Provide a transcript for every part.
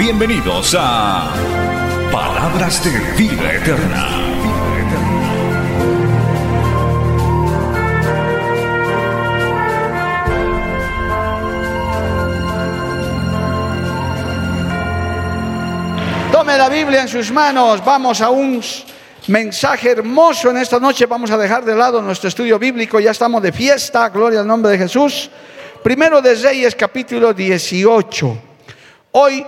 Bienvenidos a Palabras de Vida Eterna. Tome la Biblia en sus manos. Vamos a un mensaje hermoso en esta noche. Vamos a dejar de lado nuestro estudio bíblico. Ya estamos de fiesta. Gloria al nombre de Jesús. Primero de Reyes, capítulo 18. Hoy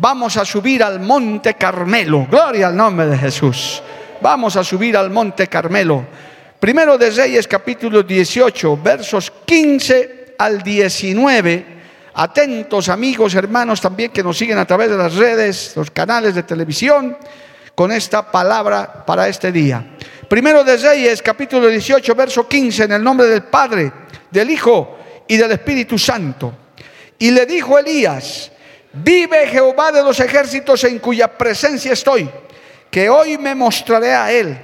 vamos a subir al monte Carmelo. Gloria al nombre de Jesús. Vamos a subir al monte Carmelo. Primero de Reyes, capítulo 18, versos 15 al 19. Atentos amigos, hermanos también que nos siguen a través de las redes, los canales de televisión, con esta palabra para este día. Primero de Reyes, capítulo 18, verso 15, en el nombre del Padre, del Hijo y del Espíritu Santo. Y le dijo Elías, vive Jehová de los ejércitos en cuya presencia estoy, que hoy me mostraré a él.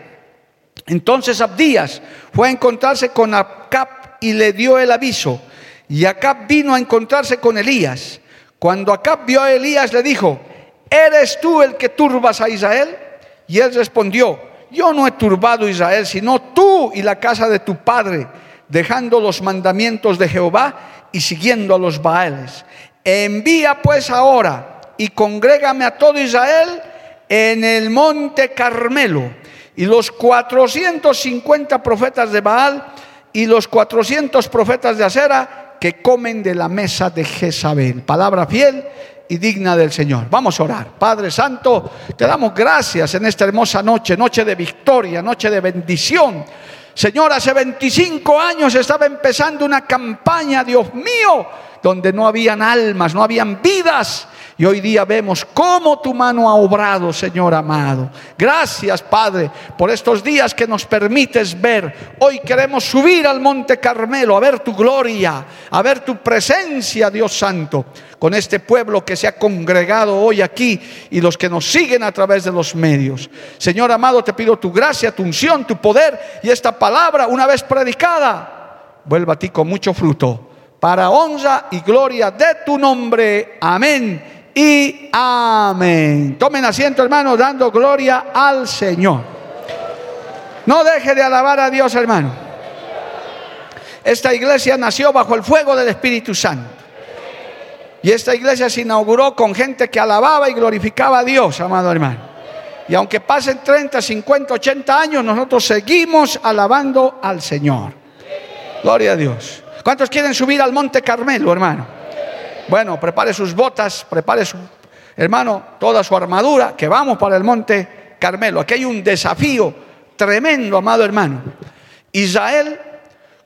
Entonces Abdías fue a encontrarse con Acab y le dio el aviso. Y Acab vino a encontrarse con Elías. Cuando Acab vio a Elías le dijo, ¿eres tú el que turbas a Israel? Y él respondió, yo no he turbado a Israel, sino tú y la casa de tu padre, dejando los mandamientos de Jehová y siguiendo a los Baales. Envía pues ahora y congrégame a todo Israel en el monte Carmelo. Y los 450 profetas de Baal y los 400 profetas de Acera que comen de la mesa de Jezabel. Palabra fiel y digna del Señor. Vamos a orar. Padre Santo, te damos gracias en esta hermosa noche, noche de victoria, noche de bendición. Señor, hace 25 años estaba empezando una campaña, Dios mío, donde no habían almas, no habían vidas. Y hoy día vemos cómo tu mano ha obrado, Señor amado. Gracias, Padre, por estos días que nos permites ver. Hoy queremos subir al Monte Carmelo a ver tu gloria, a ver tu presencia, Dios Santo, con este pueblo que se ha congregado hoy aquí y los que nos siguen a través de los medios. Señor amado, te pido tu gracia, tu unción, tu poder y esta palabra, una vez predicada, vuelva a ti con mucho fruto. Para honra y gloria de tu nombre. Amén y amén. Tomen asiento, hermano, dando gloria al Señor. No deje de alabar a Dios, hermano. Esta iglesia nació bajo el fuego del Espíritu Santo. Y esta iglesia se inauguró con gente que alababa y glorificaba a Dios, amado hermano. Y aunque pasen 30, 50, 80 años, nosotros seguimos alabando al Señor. Gloria a Dios. ¿Cuántos quieren subir al Monte Carmelo, hermano? Bueno, prepare sus botas, prepare su, hermano, toda su armadura, que vamos para el monte Carmelo. Aquí hay un desafío tremendo, amado hermano. Israel,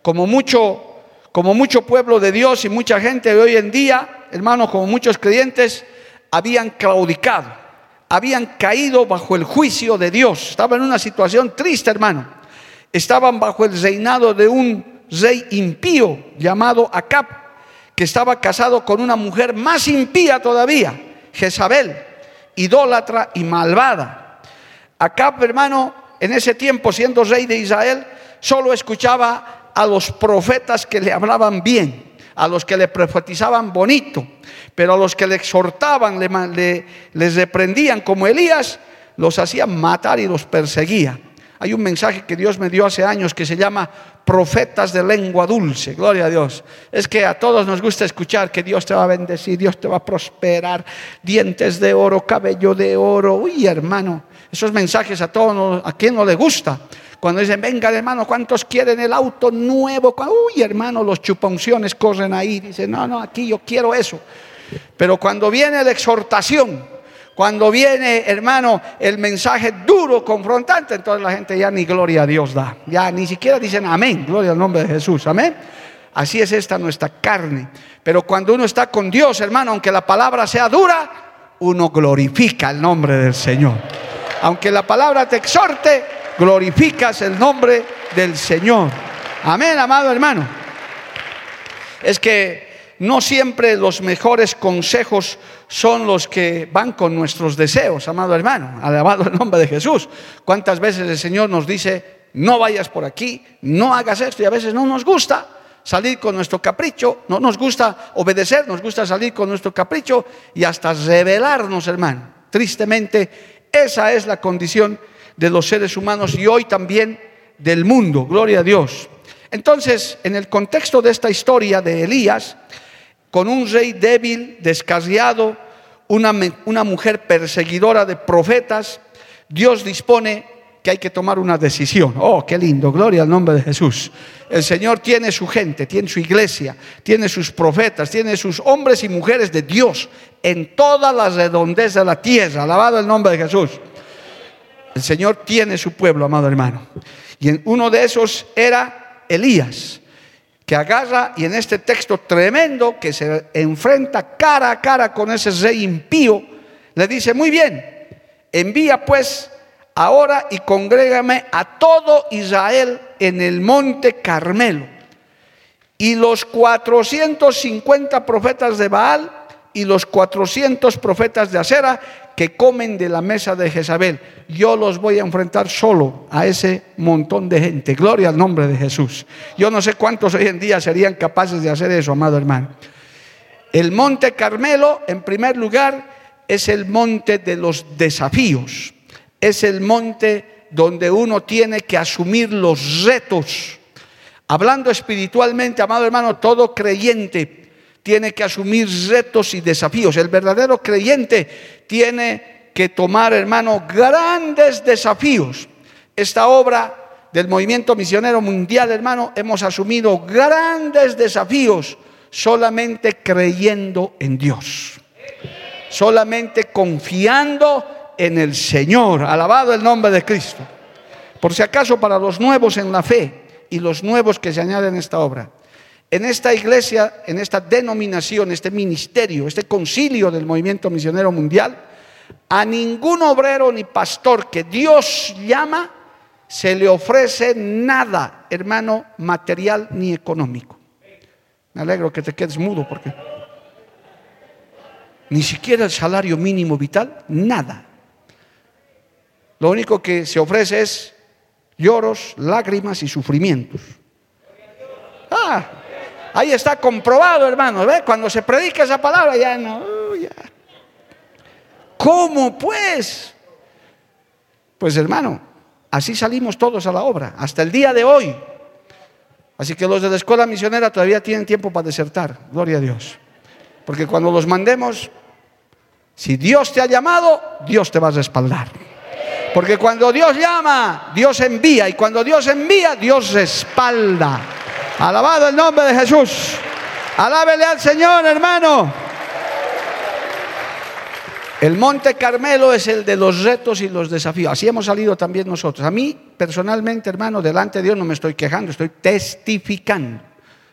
como mucho, como mucho pueblo de Dios y mucha gente de hoy en día, hermanos, como muchos creyentes, habían claudicado, habían caído bajo el juicio de Dios. Estaban en una situación triste, hermano. Estaban bajo el reinado de un rey impío llamado Acab que estaba casado con una mujer más impía todavía, Jezabel, idólatra y malvada. Acab, hermano, en ese tiempo, siendo rey de Israel, solo escuchaba a los profetas que le hablaban bien, a los que le profetizaban bonito, pero a los que le exhortaban, le, le, les reprendían como Elías, los hacían matar y los perseguía. Hay un mensaje que Dios me dio hace años que se llama profetas de lengua dulce. Gloria a Dios. Es que a todos nos gusta escuchar que Dios te va a bendecir, Dios te va a prosperar, dientes de oro, cabello de oro. Uy, hermano, esos mensajes a todos, a quien no le gusta. Cuando dicen, venga hermano, ¿cuántos quieren el auto nuevo? Uy, hermano, los chuponciones corren ahí. Dicen, no, no, aquí yo quiero eso. Pero cuando viene la exhortación, cuando viene, hermano, el mensaje duro, confrontante, entonces la gente ya ni gloria a Dios da. Ya ni siquiera dicen amén, gloria al nombre de Jesús, amén. Así es esta nuestra carne. Pero cuando uno está con Dios, hermano, aunque la palabra sea dura, uno glorifica el nombre del Señor. Aunque la palabra te exhorte, glorificas el nombre del Señor. Amén, amado hermano. Es que no siempre los mejores consejos son los que van con nuestros deseos, amado hermano. Alabado el nombre de Jesús. ¿Cuántas veces el Señor nos dice, no vayas por aquí, no hagas esto? Y a veces no nos gusta salir con nuestro capricho, no nos gusta obedecer, nos gusta salir con nuestro capricho y hasta rebelarnos, hermano. Tristemente, esa es la condición de los seres humanos y hoy también del mundo. Gloria a Dios. Entonces, en el contexto de esta historia de Elías, con un rey débil, descarriado, una, una mujer perseguidora de profetas, Dios dispone que hay que tomar una decisión. Oh, qué lindo, gloria al nombre de Jesús. El Señor tiene su gente, tiene su iglesia, tiene sus profetas, tiene sus hombres y mujeres de Dios en toda la redondeza de la tierra. Alabado el nombre de Jesús. El Señor tiene su pueblo, amado hermano. Y uno de esos era Elías, que agarra y en este texto tremendo que se enfrenta cara a cara con ese rey impío, le dice, muy bien, envía pues ahora y congrégame a todo Israel en el monte Carmelo. Y los 450 profetas de Baal y los 400 profetas de Acera que comen de la mesa de Jezabel. Yo los voy a enfrentar solo a ese montón de gente. Gloria al nombre de Jesús. Yo no sé cuántos hoy en día serían capaces de hacer eso, amado hermano. El monte Carmelo, en primer lugar, es el monte de los desafíos es el monte donde uno tiene que asumir los retos. Hablando espiritualmente, amado hermano, todo creyente tiene que asumir retos y desafíos. El verdadero creyente tiene que tomar, hermano, grandes desafíos. Esta obra del movimiento misionero mundial, hermano, hemos asumido grandes desafíos solamente creyendo en Dios. Solamente confiando en el Señor. Alabado el nombre de Cristo. Por si acaso para los nuevos en la fe y los nuevos que se añaden a esta obra. En esta iglesia, en esta denominación, este ministerio, este concilio del movimiento misionero mundial, a ningún obrero ni pastor que Dios llama se le ofrece nada, hermano, material ni económico. Me alegro que te quedes mudo porque ni siquiera el salario mínimo vital, nada. Lo único que se ofrece es lloros, lágrimas y sufrimientos. Ah, ahí está comprobado, hermano. Cuando se predica esa palabra, ya no. Ya. ¿Cómo pues? Pues hermano, así salimos todos a la obra, hasta el día de hoy. Así que los de la escuela misionera todavía tienen tiempo para desertar, gloria a Dios. Porque cuando los mandemos, si Dios te ha llamado, Dios te va a respaldar. Porque cuando Dios llama, Dios envía. Y cuando Dios envía, Dios respalda. Alabado el nombre de Jesús. Alábele al Señor, hermano. El Monte Carmelo es el de los retos y los desafíos. Así hemos salido también nosotros. A mí, personalmente, hermano, delante de Dios no me estoy quejando, estoy testificando.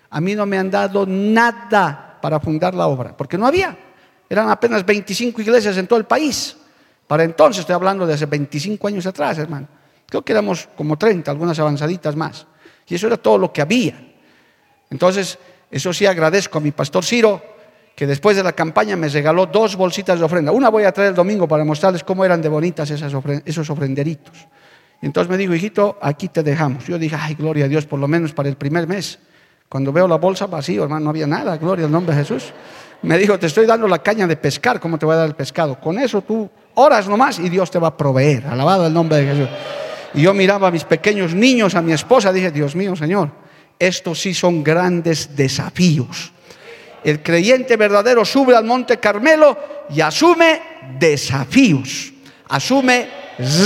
A mí no me han dado nada para fundar la obra, porque no había. Eran apenas 25 iglesias en todo el país. Para entonces, estoy hablando de hace 25 años atrás, hermano. Creo que éramos como 30, algunas avanzaditas más. Y eso era todo lo que había. Entonces, eso sí agradezco a mi pastor Ciro, que después de la campaña me regaló dos bolsitas de ofrenda. Una voy a traer el domingo para mostrarles cómo eran de bonitas esas esos ofrenderitos. Y entonces me dijo, hijito, aquí te dejamos. Yo dije, ay, gloria a Dios, por lo menos para el primer mes. Cuando veo la bolsa vacía, hermano, no había nada, gloria al nombre de Jesús. Me dijo, te estoy dando la caña de pescar, ¿cómo te voy a dar el pescado? Con eso tú horas nomás y Dios te va a proveer. Alabado el nombre de Jesús. Y yo miraba a mis pequeños niños, a mi esposa, dije, Dios mío, Señor, estos sí son grandes desafíos. El creyente verdadero sube al monte Carmelo y asume desafíos, asume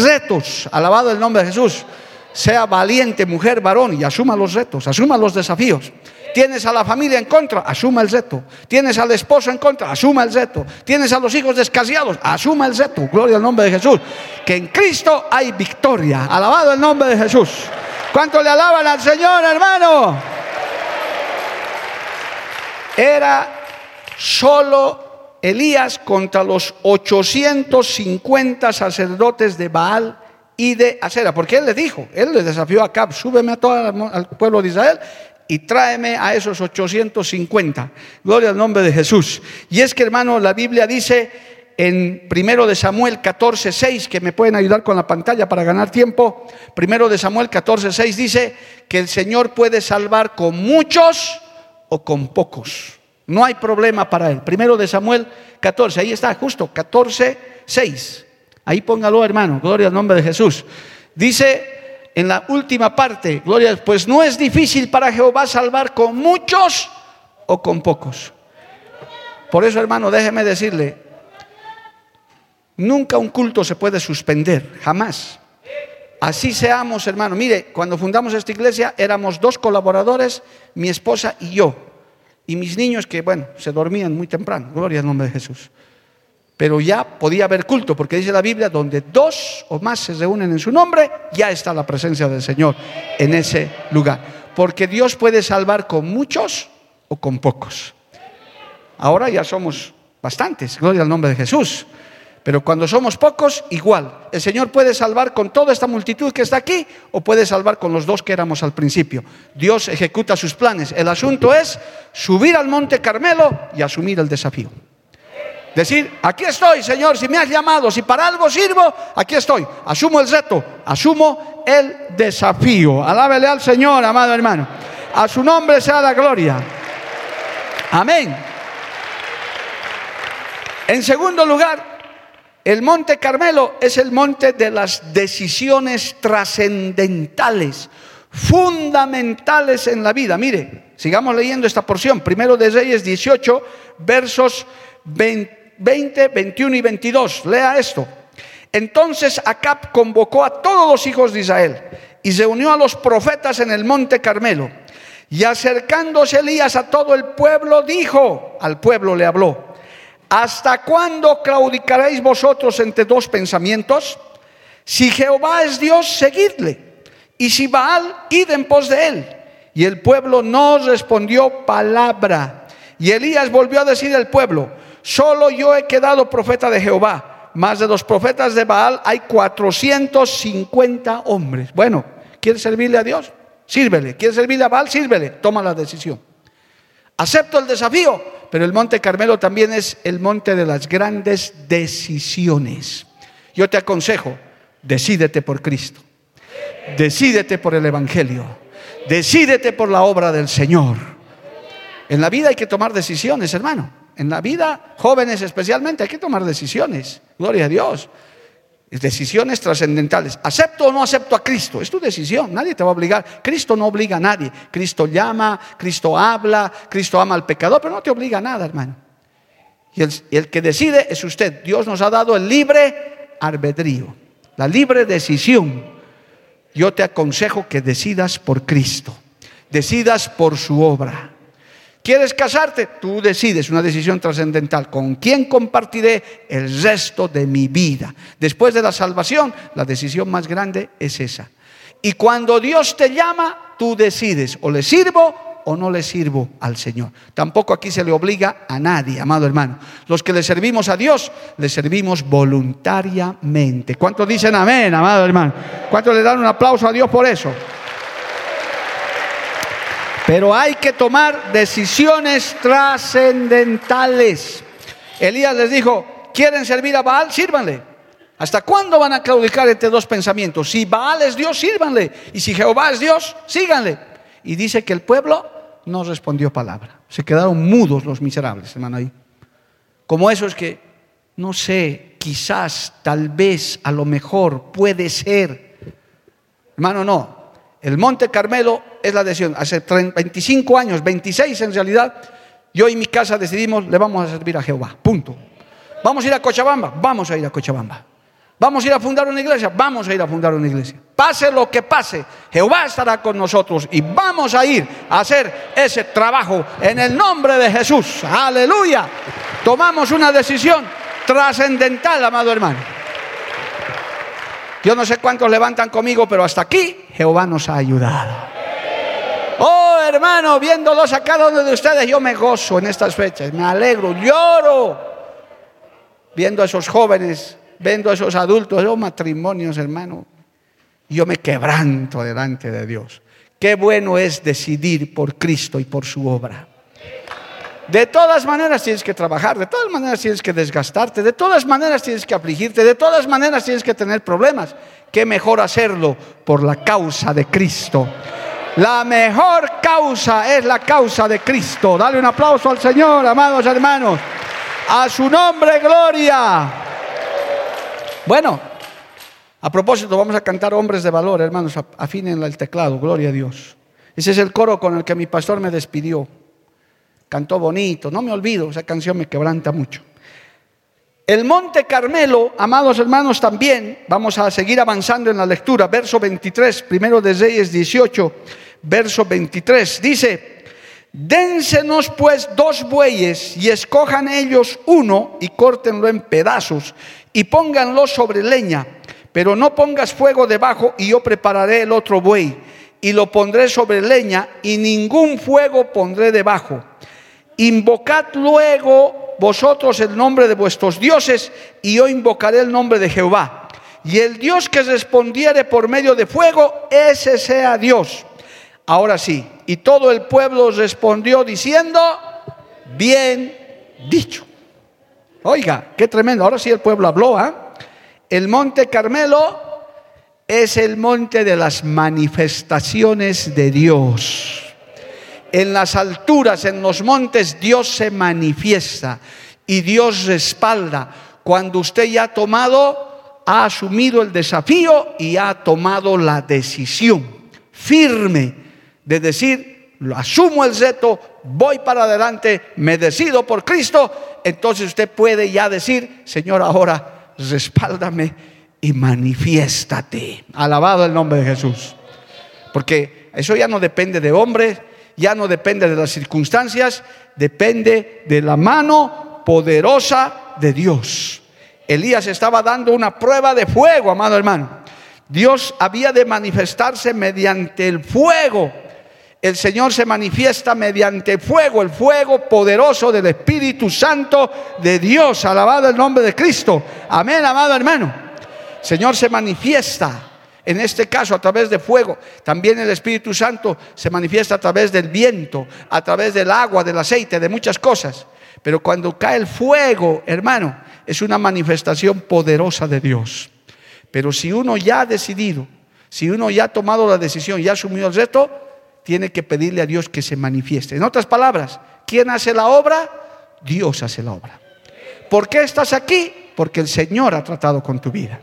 retos. Alabado el nombre de Jesús. Sea valiente, mujer, varón, y asuma los retos, asuma los desafíos. Tienes a la familia en contra, asuma el reto. Tienes al esposo en contra, asuma el reto. Tienes a los hijos descasiados, asuma el reto. Gloria al nombre de Jesús. Que en Cristo hay victoria. Alabado el nombre de Jesús. ¿Cuánto le alaban al Señor, hermano? Era solo Elías contra los 850 sacerdotes de Baal y de Acera, porque él le dijo, él le desafió a Acab, súbeme a todo al pueblo de Israel y tráeme a esos 850. Gloria al nombre de Jesús. Y es que hermano, la Biblia dice en primero de Samuel 14, 6, que me pueden ayudar con la pantalla para ganar tiempo. Primero de Samuel 14, 6 dice que el Señor puede salvar con muchos o con pocos. No hay problema para él. Primero de Samuel 14, ahí está, justo, 14, 6. Ahí póngalo, hermano, gloria al nombre de Jesús. Dice en la última parte, gloria, pues no es difícil para Jehová salvar con muchos o con pocos. Por eso, hermano, déjeme decirle, nunca un culto se puede suspender, jamás. Así seamos, hermano. Mire, cuando fundamos esta iglesia éramos dos colaboradores, mi esposa y yo y mis niños que, bueno, se dormían muy temprano, gloria al nombre de Jesús. Pero ya podía haber culto, porque dice la Biblia, donde dos o más se reúnen en su nombre, ya está la presencia del Señor en ese lugar. Porque Dios puede salvar con muchos o con pocos. Ahora ya somos bastantes, gloria al nombre de Jesús. Pero cuando somos pocos, igual. El Señor puede salvar con toda esta multitud que está aquí o puede salvar con los dos que éramos al principio. Dios ejecuta sus planes. El asunto es subir al monte Carmelo y asumir el desafío. Decir, aquí estoy, Señor, si me has llamado, si para algo sirvo, aquí estoy. Asumo el reto, asumo el desafío. Alábele al Señor, amado hermano. A su nombre sea la gloria. Amén. En segundo lugar, el monte Carmelo es el monte de las decisiones trascendentales, fundamentales en la vida. Mire, sigamos leyendo esta porción. Primero de Reyes 18, versos 20, 21 y 22. Lea esto. Entonces Acab convocó a todos los hijos de Israel y reunió a los profetas en el monte Carmelo. Y acercándose Elías a todo el pueblo, dijo, al pueblo le habló ¿Hasta cuándo claudicaréis vosotros entre dos pensamientos? Si Jehová es Dios, seguidle. Y si Baal, id en pos de él. Y el pueblo no respondió palabra. Y Elías volvió a decir al pueblo, solo yo he quedado profeta de Jehová. Más de los profetas de Baal hay 450 hombres. Bueno, ¿quieres servirle a Dios? Sírvele. ¿Quieres servirle a Baal? Sírvele. Toma la decisión. Acepto el desafío, pero el Monte Carmelo también es el monte de las grandes decisiones. Yo te aconsejo, decídete por Cristo, decídete por el Evangelio, decídete por la obra del Señor. En la vida hay que tomar decisiones, hermano. En la vida, jóvenes especialmente, hay que tomar decisiones. Gloria a Dios decisiones trascendentales. ¿Acepto o no acepto a Cristo? Es tu decisión, nadie te va a obligar. Cristo no obliga a nadie. Cristo llama, Cristo habla, Cristo ama al pecador, pero no te obliga a nada, hermano. Y el, que decide es usted. Dios nos ha dado el libre albedrío, la libre decisión. Yo te aconsejo que decidas por Cristo, decidas por su obra. ¿Quieres casarte? Tú decides, una decisión trascendental. ¿Con quién compartiré el resto de mi vida? Después de la salvación, la decisión más grande es esa. Y cuando Dios te llama, tú decides, o le sirvo o no le sirvo al Señor. Tampoco aquí se le obliga a nadie, amado hermano. Los que le servimos a Dios, le servimos voluntariamente. ¿Cuántos dicen amén, amado hermano? ¿Cuántos le dan un aplauso a Dios por eso? Pero hay que tomar decisiones trascendentales. Elías les dijo, ¿quieren servir a Baal? Sírvanle. ¿Hasta cuándo van a claudicar entre dos pensamientos? Si Baal es Dios, sírvanle. Y si Jehová es Dios, síganle. Y dice que el pueblo no respondió palabra. Se quedaron mudos los miserables, hermano, ahí. Como eso es que, no sé, quizás, tal vez, a lo mejor, puede ser. Hermano, no. El Monte Carmelo es la decisión. Hace 25 años, 26 en realidad, yo y mi casa decidimos, le vamos a servir a Jehová. Punto. Vamos a ir a Cochabamba, vamos a ir a Cochabamba. Vamos a ir a fundar una iglesia, vamos a ir a fundar una iglesia. Pase lo que pase, Jehová estará con nosotros y vamos a ir a hacer ese trabajo en el nombre de Jesús. Aleluya. Tomamos una decisión trascendental, amado hermano. Yo no sé cuántos levantan conmigo, pero hasta aquí Jehová nos ha ayudado. Oh, hermano, viéndolos a cada uno de ustedes, yo me gozo en estas fechas, me alegro, lloro, viendo a esos jóvenes, viendo a esos adultos, esos matrimonios, hermano, yo me quebranto delante de Dios. Qué bueno es decidir por Cristo y por su obra. De todas maneras tienes que trabajar, de todas maneras tienes que desgastarte, de todas maneras tienes que afligirte, de todas maneras tienes que tener problemas. Qué mejor hacerlo por la causa de Cristo. La mejor causa es la causa de Cristo. Dale un aplauso al Señor, amados hermanos. A su nombre, gloria. Bueno, a propósito, vamos a cantar Hombres de Valor, hermanos. Afinen el teclado, gloria a Dios. Ese es el coro con el que mi pastor me despidió. Cantó bonito, no me olvido, esa canción me quebranta mucho. El Monte Carmelo, amados hermanos, también, vamos a seguir avanzando en la lectura, verso 23, primero de Reyes 18, verso 23, dice, dénsenos pues dos bueyes y escojan ellos uno y córtenlo en pedazos y pónganlo sobre leña, pero no pongas fuego debajo y yo prepararé el otro buey y lo pondré sobre leña y ningún fuego pondré debajo Invocad luego vosotros el nombre de vuestros dioses y yo invocaré el nombre de Jehová. Y el Dios que respondiere por medio de fuego, ese sea Dios. Ahora sí, y todo el pueblo respondió diciendo, bien dicho. Oiga, qué tremendo. Ahora sí el pueblo habló. ¿ah? El monte Carmelo es el monte de las manifestaciones de Dios en las alturas, en los montes, Dios se manifiesta y Dios respalda. Cuando usted ya ha tomado, ha asumido el desafío y ha tomado la decisión firme de decir, asumo el reto, voy para adelante, me decido por Cristo, entonces usted puede ya decir, Señor, ahora respáldame y manifiéstate. Alabado el nombre de Jesús. Porque eso ya no depende de hombres, ya no depende de las circunstancias, depende de la mano poderosa de Dios. Elías estaba dando una prueba de fuego, amado hermano. Dios había de manifestarse mediante el fuego. El Señor se manifiesta mediante fuego, el fuego poderoso del Espíritu Santo de Dios. Alabado el nombre de Cristo. Amén, amado hermano. Señor se manifiesta en este caso, a través de fuego. También el Espíritu Santo se manifiesta a través del viento, a través del agua, del aceite, de muchas cosas. Pero cuando cae el fuego, hermano, es una manifestación poderosa de Dios. Pero si uno ya ha decidido, si uno ya ha tomado la decisión, ya ha asumido el reto, tiene que pedirle a Dios que se manifieste. En otras palabras, ¿quién hace la obra? Dios hace la obra. ¿Por qué estás aquí? Porque el Señor ha tratado con tu vida.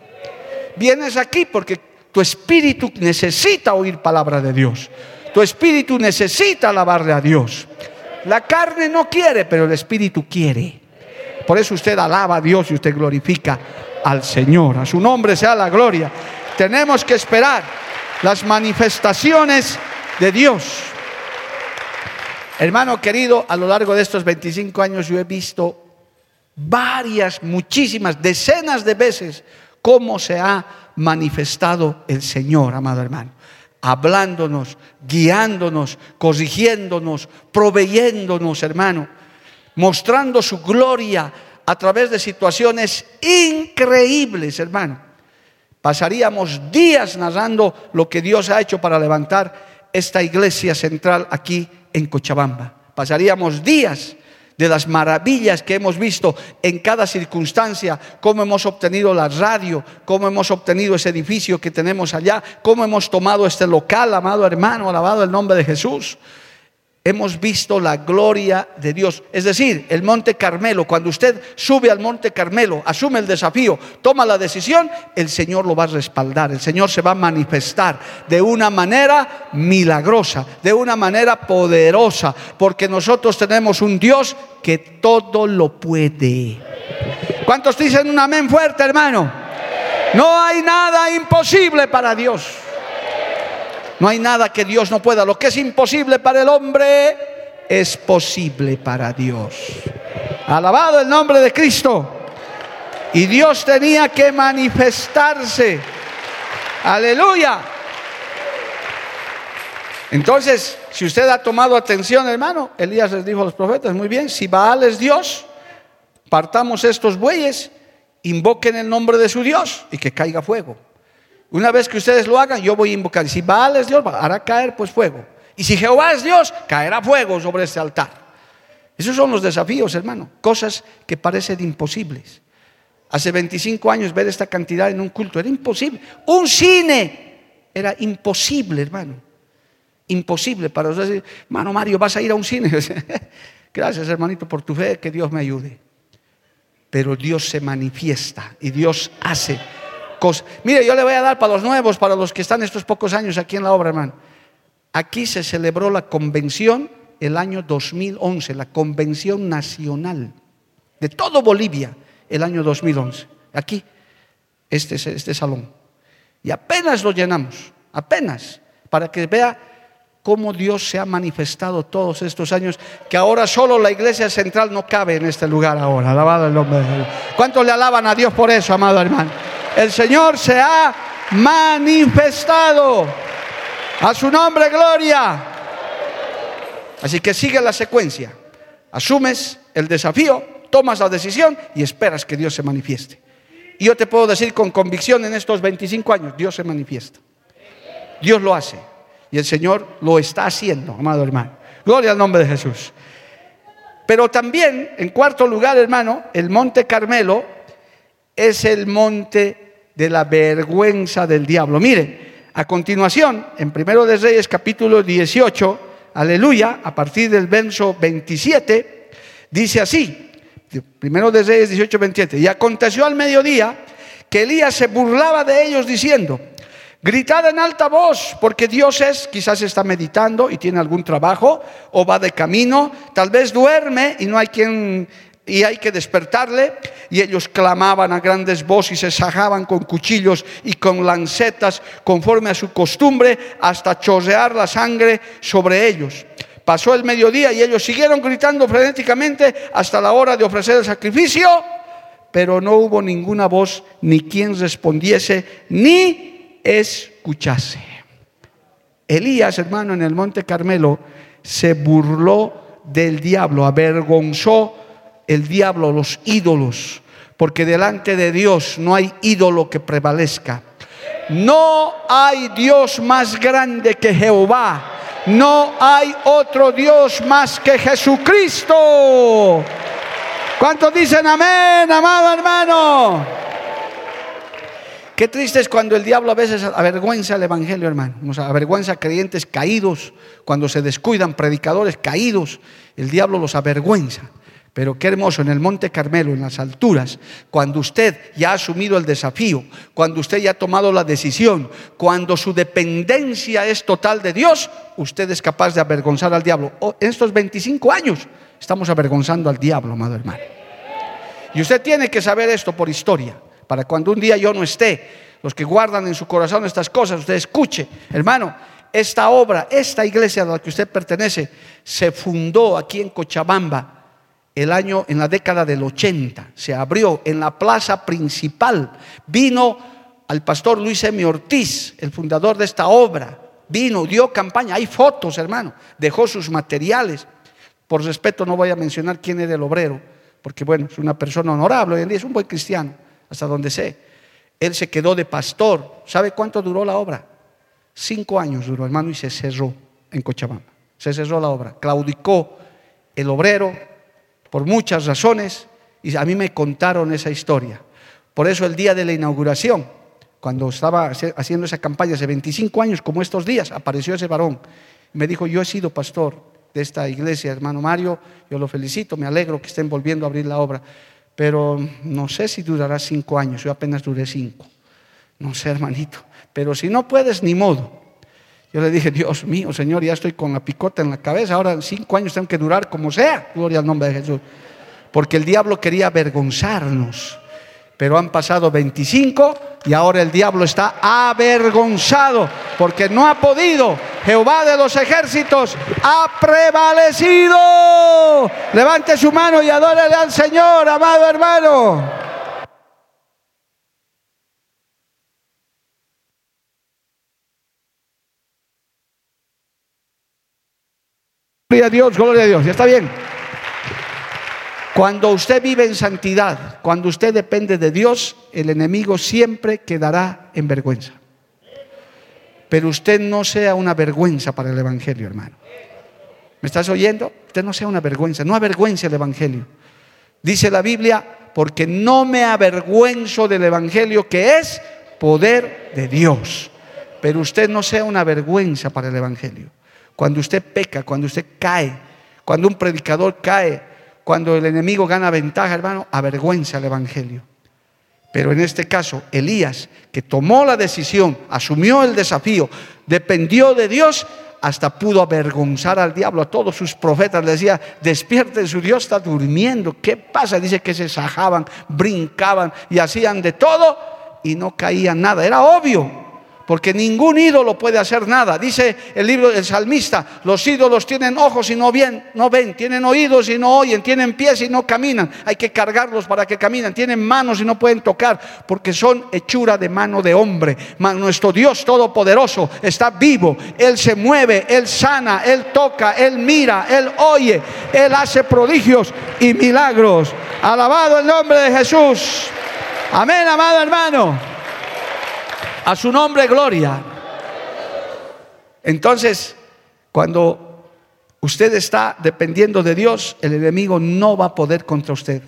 Vienes aquí porque tu espíritu necesita oír palabra de Dios. Tu espíritu necesita alabarle a Dios. La carne no quiere, pero el espíritu quiere. Por eso usted alaba a Dios y usted glorifica al Señor. A su nombre sea la gloria. Tenemos que esperar las manifestaciones de Dios. Hermano querido, a lo largo de estos 25 años yo he visto varias, muchísimas, decenas de veces cómo se ha manifestado el Señor, amado hermano. Hablándonos, guiándonos, corrigiéndonos, proveyéndonos, hermano. Mostrando su gloria a través de situaciones increíbles, hermano. Pasaríamos días narrando lo que Dios ha hecho para levantar esta iglesia central aquí en Cochabamba. Pasaríamos días de las maravillas que hemos visto en cada circunstancia, cómo hemos obtenido la radio, cómo hemos obtenido ese edificio que tenemos allá, cómo hemos tomado este local, amado hermano, alabado el nombre de Jesús hemos visto la gloria de Dios. Es decir, el Monte Carmelo, cuando usted sube al Monte Carmelo, asume el desafío, toma la decisión, el Señor lo va a respaldar, el Señor se va a manifestar de una manera milagrosa, de una manera poderosa, porque nosotros tenemos un Dios que todo lo puede. ¿Cuántos dicen un amén fuerte, hermano? No hay nada imposible para Dios. No hay nada que Dios no pueda. Lo que es imposible para el hombre es posible para Dios. Alabado el nombre de Cristo. Y Dios tenía que manifestarse. Aleluya. Entonces, si usted ha tomado atención, hermano, Elías les dijo a los profetas, muy bien, si Baal es Dios, partamos estos bueyes invoquen el nombre de su Dios y que caiga fuego. Una vez que ustedes lo hagan, yo voy a invocar. Y si Baal es Dios, hará caer pues fuego. Y si Jehová es Dios, caerá fuego sobre este altar. Esos son los desafíos, hermano. Cosas que parecen imposibles. Hace 25 años ver esta cantidad en un culto era imposible. Un cine era imposible, hermano. Imposible para ustedes. Hermano Mario, vas a ir a un cine. Gracias, hermanito, por tu fe, que Dios me ayude. Pero Dios se manifiesta y Dios hace Mire, yo le voy a dar para los nuevos, para los que están estos pocos años aquí en la obra, hermano. Aquí se celebró la convención el año 2011, la convención nacional de todo Bolivia el año 2011. Aquí, este, este salón. Y apenas lo llenamos, apenas, para que vea cómo Dios se ha manifestado todos estos años, que ahora solo la iglesia central no cabe en este lugar ahora. Alabado el nombre de Dios. ¿Cuántos le alaban a Dios por eso, amado hermano? El Señor se ha manifestado. A su nombre, gloria. Así que sigue la secuencia. Asumes el desafío, tomas la decisión y esperas que Dios se manifieste. Y yo te puedo decir con convicción en estos 25 años, Dios se manifiesta. Dios lo hace. Y el Señor lo está haciendo, amado hermano. Gloria al nombre de Jesús. Pero también, en cuarto lugar, hermano, el monte Carmelo es el monte de la vergüenza del diablo. Mire, a continuación, en Primero de Reyes capítulo 18, aleluya, a partir del verso 27, dice así, Primero de Reyes 18, 27, y aconteció al mediodía que Elías se burlaba de ellos diciendo, Gritad en alta voz, porque Dios es, quizás está meditando y tiene algún trabajo, o va de camino, tal vez duerme y no hay quien y hay que despertarle. Y ellos clamaban a grandes voces y se sajaban con cuchillos y con lancetas conforme a su costumbre hasta chorrear la sangre sobre ellos. Pasó el mediodía y ellos siguieron gritando frenéticamente hasta la hora de ofrecer el sacrificio, pero no hubo ninguna voz ni quien respondiese, ni escuchase. Elías, hermano, en el monte Carmelo, se burló del diablo, avergonzó el diablo, los ídolos, porque delante de Dios no hay ídolo que prevalezca. No hay Dios más grande que Jehová. No hay otro Dios más que Jesucristo. ¿Cuántos dicen amén, amado hermano? Qué triste es cuando el diablo a veces avergüenza el Evangelio, hermano. avergüenza creyentes caídos, cuando se descuidan predicadores caídos, el diablo los avergüenza. Pero qué hermoso en el Monte Carmelo, en las alturas, cuando usted ya ha asumido el desafío, cuando usted ya ha tomado la decisión, cuando su dependencia es total de Dios, usted es capaz de avergonzar al diablo. Oh, en estos 25 años estamos avergonzando al diablo, amado hermano. Y usted tiene que saber esto por historia para cuando un día yo no esté, los que guardan en su corazón estas cosas, usted escuche, hermano, esta obra, esta iglesia a la que usted pertenece, se fundó aquí en Cochabamba el año, en la década del 80, se abrió en la plaza principal, vino al pastor Luis M. Ortiz, el fundador de esta obra, vino, dio campaña, hay fotos, hermano, dejó sus materiales. Por respeto no voy a mencionar quién era el obrero, porque bueno, es una persona honorable hoy en día, es un buen cristiano hasta donde sé. Él se quedó de pastor. ¿Sabe cuánto duró la obra? Cinco años duró, hermano, y se cerró en Cochabamba. Se cerró la obra. Claudicó el obrero por muchas razones y a mí me contaron esa historia. Por eso el día de la inauguración, cuando estaba haciendo esa campaña hace 25 años, como estos días, apareció ese varón. Me dijo, yo he sido pastor de esta iglesia, hermano Mario, yo lo felicito, me alegro que estén volviendo a abrir la obra pero no sé si durará cinco años, yo apenas duré cinco. No sé, hermanito, pero si no puedes, ni modo. Yo le dije, Dios mío, Señor, ya estoy con la picota en la cabeza, ahora cinco años tengo que durar como sea, gloria al nombre de Jesús. Porque el diablo quería avergonzarnos pero han pasado 25 y ahora el diablo está avergonzado porque no ha podido. Jehová de los ejércitos ha prevalecido. Levante su mano y adórele al Señor, amado hermano. Gloria a Dios, gloria a Dios, ya está bien. Cuando usted vive en santidad, cuando usted depende de Dios, el enemigo siempre quedará en vergüenza. Pero usted no sea una vergüenza para el Evangelio, hermano. ¿Me estás oyendo? Usted no sea una vergüenza, no avergüence el Evangelio. Dice la Biblia, porque no me avergüenzo del Evangelio que es poder de Dios. Pero usted no sea una vergüenza para el Evangelio. Cuando usted peca, cuando usted cae, cuando un predicador cae, cuando el enemigo gana ventaja, hermano, avergüenza el Evangelio. Pero en este caso, Elías, que tomó la decisión, asumió el desafío, dependió de Dios, hasta pudo avergonzar al diablo, a todos sus profetas. Le decía, despierten, su Dios está durmiendo. ¿Qué pasa? Dice que se sajaban, brincaban y hacían de todo y no caía nada. Era obvio porque ningún ídolo puede hacer nada. Dice el libro del salmista, los ídolos tienen ojos y no, ven, no ven, tienen oídos y no oyen, tienen pies y no caminan. Hay que cargarlos para que caminen, tienen manos y no pueden tocar, porque son hechura de mano de hombre. nuestro Dios Todopoderoso está vivo, Él se mueve, Él sana, Él toca, Él mira, Él oye, Él hace prodigios y milagros. Alabado el nombre de Jesús. Amén, amado hermano. A su nombre, gloria. Entonces, cuando usted está dependiendo de Dios, el enemigo no va a poder contra usted.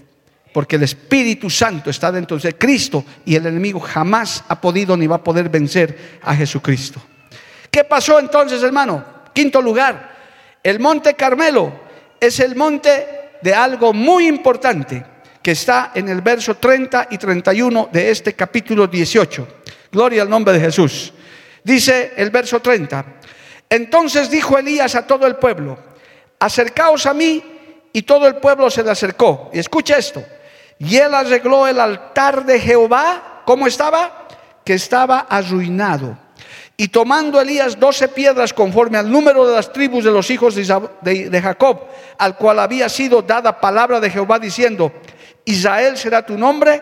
Porque el Espíritu Santo está dentro de Cristo, y el enemigo jamás ha podido ni va a poder vencer a Jesucristo. ¿Qué pasó entonces, hermano? Quinto lugar, el monte Carmelo es el monte de algo muy importante que está en el verso 30 y 31 de este capítulo 18. Gloria al nombre de Jesús. Dice el verso 30. Entonces dijo Elías a todo el pueblo, acercaos a mí y todo el pueblo se le acercó. Y escucha esto. Y él arregló el altar de Jehová. ¿Cómo estaba? Que estaba arruinado. Y tomando Elías doce piedras conforme al número de las tribus de los hijos de Jacob, al cual había sido dada palabra de Jehová diciendo, Israel será tu nombre,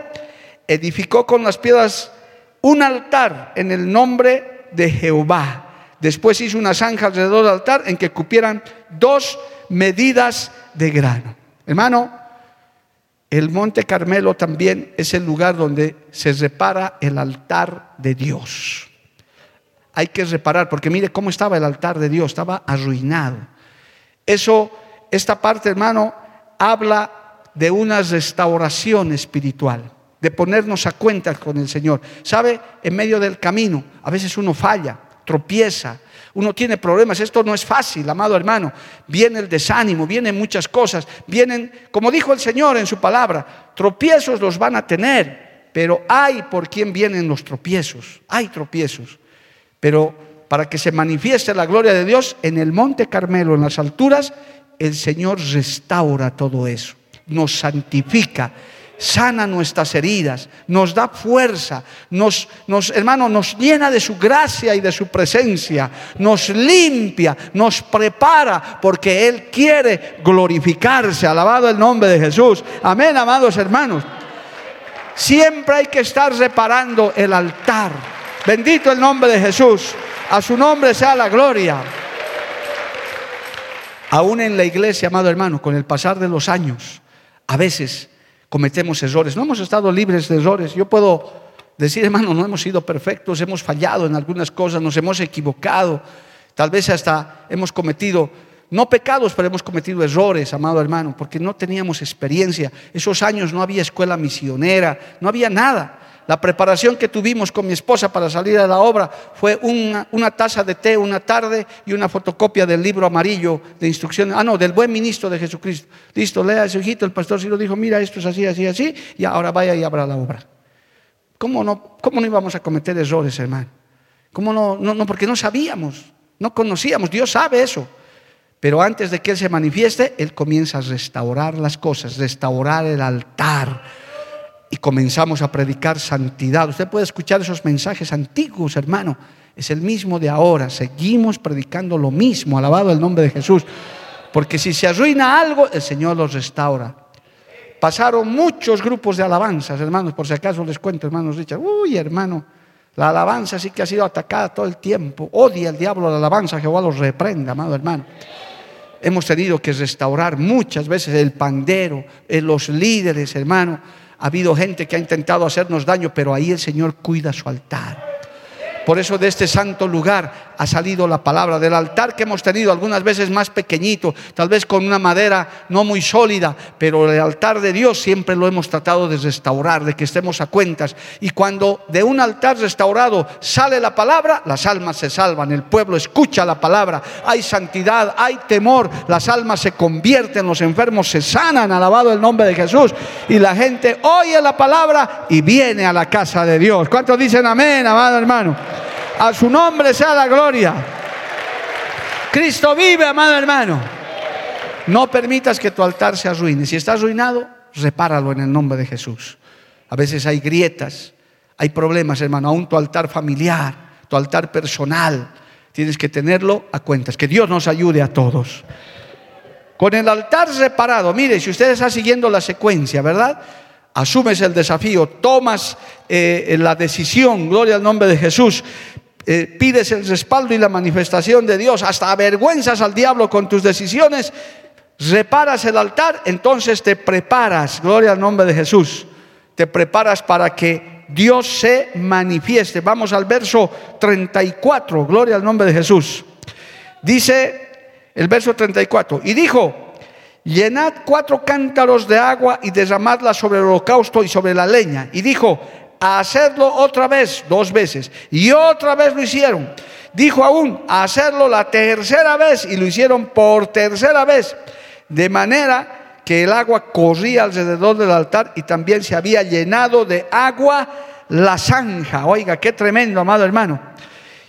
edificó con las piedras un altar en el nombre de Jehová. Después hizo una zanja alrededor del altar en que cupieran dos medidas de grano. Hermano, el Monte Carmelo también es el lugar donde se repara el altar de Dios. Hay que reparar, porque mire cómo estaba el altar de Dios, estaba arruinado. Eso, esta parte, hermano, habla de una restauración espiritual de ponernos a cuenta con el Señor. ¿Sabe? En medio del camino, a veces uno falla, tropieza, uno tiene problemas. Esto no es fácil, amado hermano. Viene el desánimo, vienen muchas cosas. Vienen, como dijo el Señor en su palabra, tropiezos los van a tener, pero hay por quien vienen los tropiezos. Hay tropiezos. Pero para que se manifieste la gloria de Dios, en el monte Carmelo, en las alturas, el Señor restaura todo eso, nos santifica sana nuestras heridas, nos da fuerza, nos, nos, hermano, nos llena de su gracia y de su presencia, nos limpia, nos prepara, porque Él quiere glorificarse. Alabado el nombre de Jesús. Amén, amados hermanos. Siempre hay que estar reparando el altar. Bendito el nombre de Jesús. A su nombre sea la gloria. Aún en la iglesia, amado hermano, con el pasar de los años, a veces cometemos errores. No hemos estado libres de errores. Yo puedo decir, hermano, no hemos sido perfectos, hemos fallado en algunas cosas, nos hemos equivocado. Tal vez hasta hemos cometido, no pecados, pero hemos cometido errores, amado hermano, porque no teníamos experiencia. Esos años no había escuela misionera, no había nada. La preparación que tuvimos con mi esposa para salir a la obra fue una, taza de té una tarde y una fotocopia del libro amarillo de instrucciones. Ah, no, del buen ministro de Jesucristo. Listo, lea ese hijito. El pastor sí lo dijo, mira, esto es así, así, así, y ahora vaya y abra la obra. ¿Cómo no, cómo no íbamos a cometer errores, hermano? ¿Cómo no, no, no? Porque no sabíamos, no conocíamos. Dios sabe eso. Pero antes de que Él se manifieste, Él comienza a restaurar las cosas, restaurar el altar y comenzamos a predicar santidad. Usted puede escuchar esos mensajes antiguos, hermano. Es el mismo de ahora. Seguimos predicando lo mismo. Alabado el nombre de Jesús. Porque si se arruina algo, el Señor los restaura. Pasaron muchos grupos de alabanzas, hermanos. Por si acaso les cuento, hermanos Richard. Uy, hermano, la alabanza sí que ha sido atacada todo el tiempo. Odia el diablo la alabanza. Jehová los reprenda, amado hermano. Hemos tenido que restaurar muchas veces el pandero, eh, los líderes, hermano. Ha habido gente que ha intentado hacernos daño, pero ahí el Señor cuida su altar. Por eso de este santo lugar ha salido la palabra del altar que hemos tenido algunas veces más pequeñito, tal vez con una madera no muy sólida, pero el altar de Dios siempre lo hemos tratado de restaurar, de que estemos a cuentas. Y cuando de un altar restaurado sale la palabra, las almas se salvan, el pueblo escucha la palabra, hay santidad, hay temor, las almas se convierten, los enfermos se sanan, alabado el nombre de Jesús, y la gente oye la palabra y viene a la casa de Dios. ¿Cuántos dicen amén, amado hermano? A su nombre sea la gloria. Cristo vive, amado hermano. No permitas que tu altar se arruine. Si está arruinado, repáralo en el nombre de Jesús. A veces hay grietas, hay problemas, hermano. Aún tu altar familiar, tu altar personal, tienes que tenerlo a cuentas. Que Dios nos ayude a todos. Con el altar reparado, mire, si usted está siguiendo la secuencia, ¿verdad? Asumes el desafío, tomas eh, la decisión, gloria al nombre de Jesús, eh, pides el respaldo y la manifestación de Dios, hasta avergüenzas al diablo con tus decisiones, reparas el altar, entonces te preparas, gloria al nombre de Jesús, te preparas para que Dios se manifieste. Vamos al verso 34, gloria al nombre de Jesús. Dice el verso 34, y dijo, llenad cuatro cántaros de agua y derramadla sobre el holocausto y sobre la leña. Y dijo, hacerlo otra vez, dos veces. Y otra vez lo hicieron. Dijo aún, hacerlo la tercera vez y lo hicieron por tercera vez. De manera que el agua corría alrededor del altar y también se había llenado de agua la zanja. Oiga, qué tremendo, amado hermano.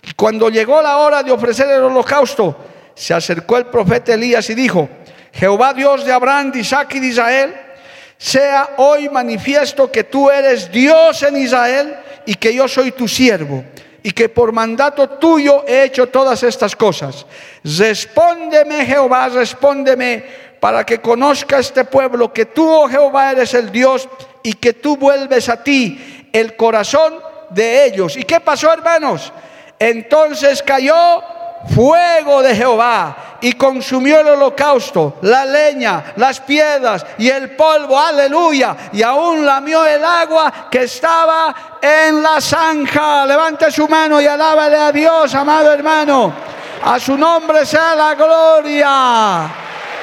Y cuando llegó la hora de ofrecer el holocausto, se acercó el profeta Elías y dijo, Jehová Dios de Abraham, de Isaac y de Israel, sea hoy manifiesto que tú eres Dios en Israel y que yo soy tu siervo y que por mandato tuyo he hecho todas estas cosas. Respóndeme Jehová, respóndeme para que conozca este pueblo que tú, oh Jehová, eres el Dios y que tú vuelves a ti el corazón de ellos. ¿Y qué pasó, hermanos? Entonces cayó fuego de Jehová y consumió el holocausto, la leña, las piedras y el polvo, aleluya, y aún lamió el agua que estaba en la zanja. Levante su mano y alábale a Dios, amado hermano. A su nombre sea la gloria.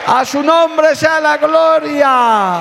A su nombre sea la gloria.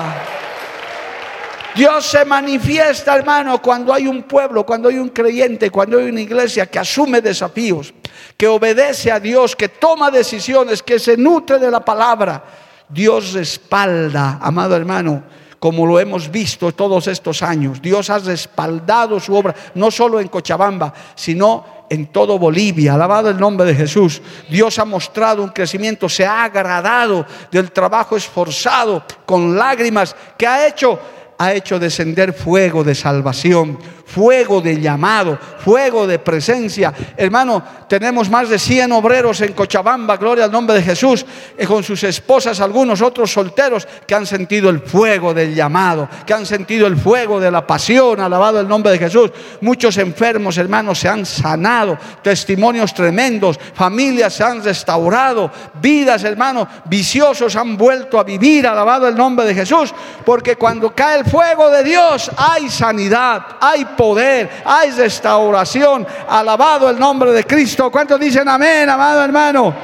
Dios se manifiesta, hermano, cuando hay un pueblo, cuando hay un creyente, cuando hay una iglesia que asume desafíos, que obedece a Dios, que toma decisiones, que se nutre de la palabra. Dios respalda, amado hermano, como lo hemos visto todos estos años. Dios ha respaldado su obra, no solo en Cochabamba, sino en todo Bolivia. Alabado el nombre de Jesús. Dios ha mostrado un crecimiento, se ha agradado del trabajo esforzado, con lágrimas, que ha hecho ha hecho descender fuego de salvación, fuego de llamado, fuego de presencia. Hermano, tenemos más de 100 obreros en Cochabamba, gloria al nombre de Jesús, con sus esposas, algunos otros solteros que han sentido el fuego del llamado, que han sentido el fuego de la pasión, alabado el nombre de Jesús. Muchos enfermos, hermanos, se han sanado, testimonios tremendos, familias se han restaurado, vidas, hermanos, viciosos han vuelto a vivir, alabado el nombre de Jesús, porque cuando cae el fuego de Dios hay sanidad, hay poder, hay restauración. Alabado el nombre de Cristo. ¿Cuántos dicen amén, amado hermano?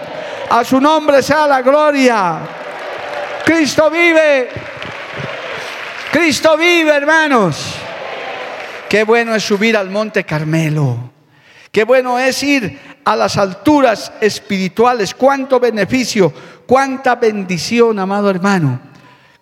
A su nombre sea la gloria. Cristo vive. Cristo vive, hermanos. Qué bueno es subir al monte Carmelo. Qué bueno es ir a las alturas espirituales. Cuánto beneficio, cuánta bendición, amado hermano,